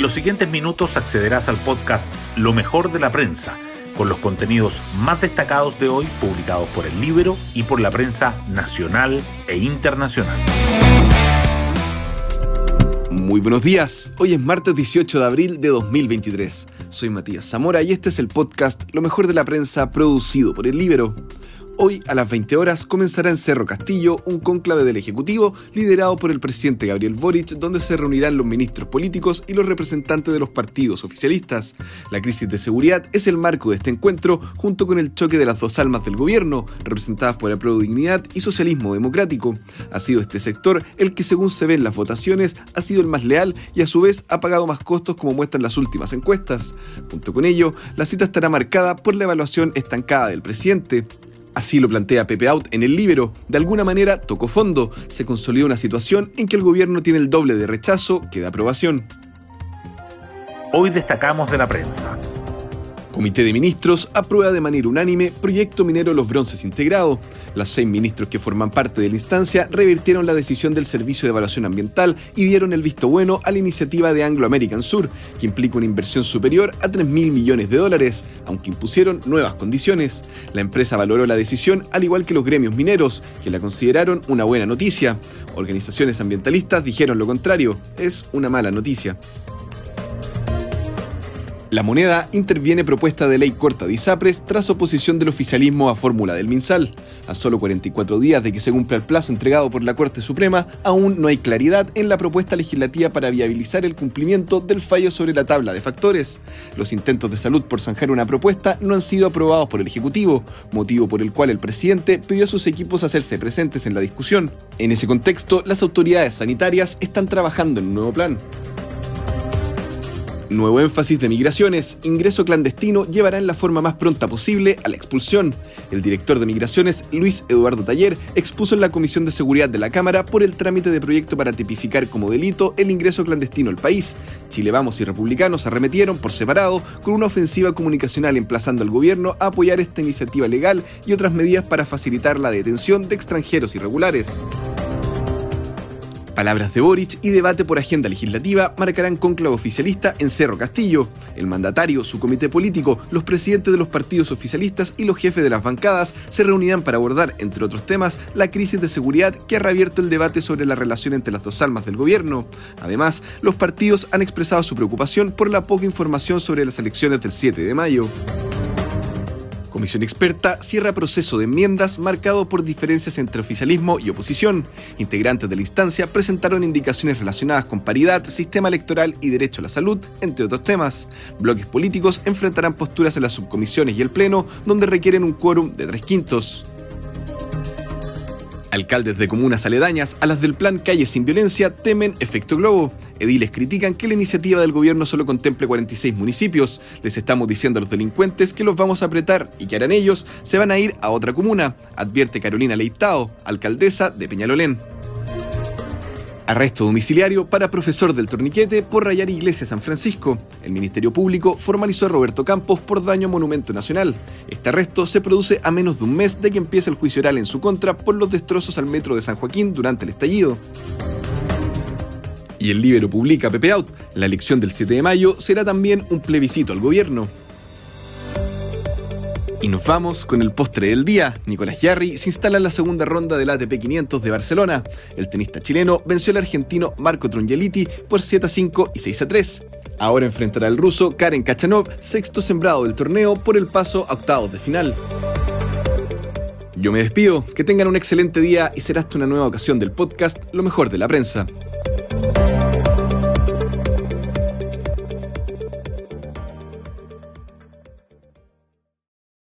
En los siguientes minutos accederás al podcast Lo mejor de la prensa, con los contenidos más destacados de hoy publicados por el libro y por la prensa nacional e internacional. Muy buenos días, hoy es martes 18 de abril de 2023. Soy Matías Zamora y este es el podcast Lo mejor de la prensa producido por el libro. Hoy, a las 20 horas, comenzará en Cerro Castillo un cónclave del Ejecutivo liderado por el presidente Gabriel Boric, donde se reunirán los ministros políticos y los representantes de los partidos oficialistas. La crisis de seguridad es el marco de este encuentro, junto con el choque de las dos almas del gobierno, representadas por la Dignidad y Socialismo Democrático. Ha sido este sector el que, según se ve en las votaciones, ha sido el más leal y a su vez ha pagado más costos como muestran las últimas encuestas. Junto con ello, la cita estará marcada por la evaluación estancada del presidente. Así lo plantea Pepe Out en el libro. De alguna manera tocó fondo. Se consolidó una situación en que el gobierno tiene el doble de rechazo que de aprobación. Hoy destacamos de la prensa. Comité de Ministros aprueba de manera unánime proyecto minero Los Bronces integrado. Los seis ministros que forman parte de la instancia revirtieron la decisión del Servicio de Evaluación Ambiental y dieron el visto bueno a la iniciativa de Anglo American Sur, que implica una inversión superior a 3 mil millones de dólares, aunque impusieron nuevas condiciones. La empresa valoró la decisión al igual que los gremios mineros, que la consideraron una buena noticia. Organizaciones ambientalistas dijeron lo contrario, es una mala noticia. La moneda interviene propuesta de ley corta de ISAPRES tras oposición del oficialismo a fórmula del MinSal. A solo 44 días de que se cumpla el plazo entregado por la Corte Suprema, aún no hay claridad en la propuesta legislativa para viabilizar el cumplimiento del fallo sobre la tabla de factores. Los intentos de salud por zanjar una propuesta no han sido aprobados por el Ejecutivo, motivo por el cual el presidente pidió a sus equipos hacerse presentes en la discusión. En ese contexto, las autoridades sanitarias están trabajando en un nuevo plan. Nuevo énfasis de migraciones. Ingreso clandestino llevará en la forma más pronta posible a la expulsión. El director de migraciones, Luis Eduardo Taller, expuso en la Comisión de Seguridad de la Cámara por el trámite de proyecto para tipificar como delito el ingreso clandestino al país. Chile Vamos y republicanos arremetieron por separado con una ofensiva comunicacional emplazando al gobierno a apoyar esta iniciativa legal y otras medidas para facilitar la detención de extranjeros irregulares. Palabras de Boric y debate por agenda legislativa marcarán conclave oficialista en Cerro Castillo. El mandatario, su comité político, los presidentes de los partidos oficialistas y los jefes de las bancadas se reunirán para abordar, entre otros temas, la crisis de seguridad que ha reabierto el debate sobre la relación entre las dos almas del gobierno. Además, los partidos han expresado su preocupación por la poca información sobre las elecciones del 7 de mayo. Comisión experta cierra proceso de enmiendas marcado por diferencias entre oficialismo y oposición. Integrantes de la instancia presentaron indicaciones relacionadas con paridad, sistema electoral y derecho a la salud, entre otros temas. Bloques políticos enfrentarán posturas en las subcomisiones y el Pleno, donde requieren un quórum de tres quintos. Alcaldes de comunas aledañas a las del plan Calle sin Violencia temen efecto globo. Ediles critican que la iniciativa del gobierno solo contemple 46 municipios. Les estamos diciendo a los delincuentes que los vamos a apretar y que harán ellos, se van a ir a otra comuna, advierte Carolina Leitao, alcaldesa de Peñalolén. Arresto domiciliario para profesor del torniquete por rayar iglesia San Francisco. El Ministerio Público formalizó a Roberto Campos por daño a Monumento Nacional. Este arresto se produce a menos de un mes de que empiece el juicio oral en su contra por los destrozos al metro de San Joaquín durante el estallido. Y el Libero publica Pepe Out. La elección del 7 de mayo será también un plebiscito al gobierno. Y nos vamos con el postre del día. Nicolás Yarri se instala en la segunda ronda del ATP 500 de Barcelona. El tenista chileno venció al argentino Marco Trungeliti por 7 a 5 y 6 a 3. Ahora enfrentará al ruso Karen Kachanov, sexto sembrado del torneo, por el paso a octavos de final. Yo me despido, que tengan un excelente día y será hasta una nueva ocasión del podcast Lo mejor de la prensa. Música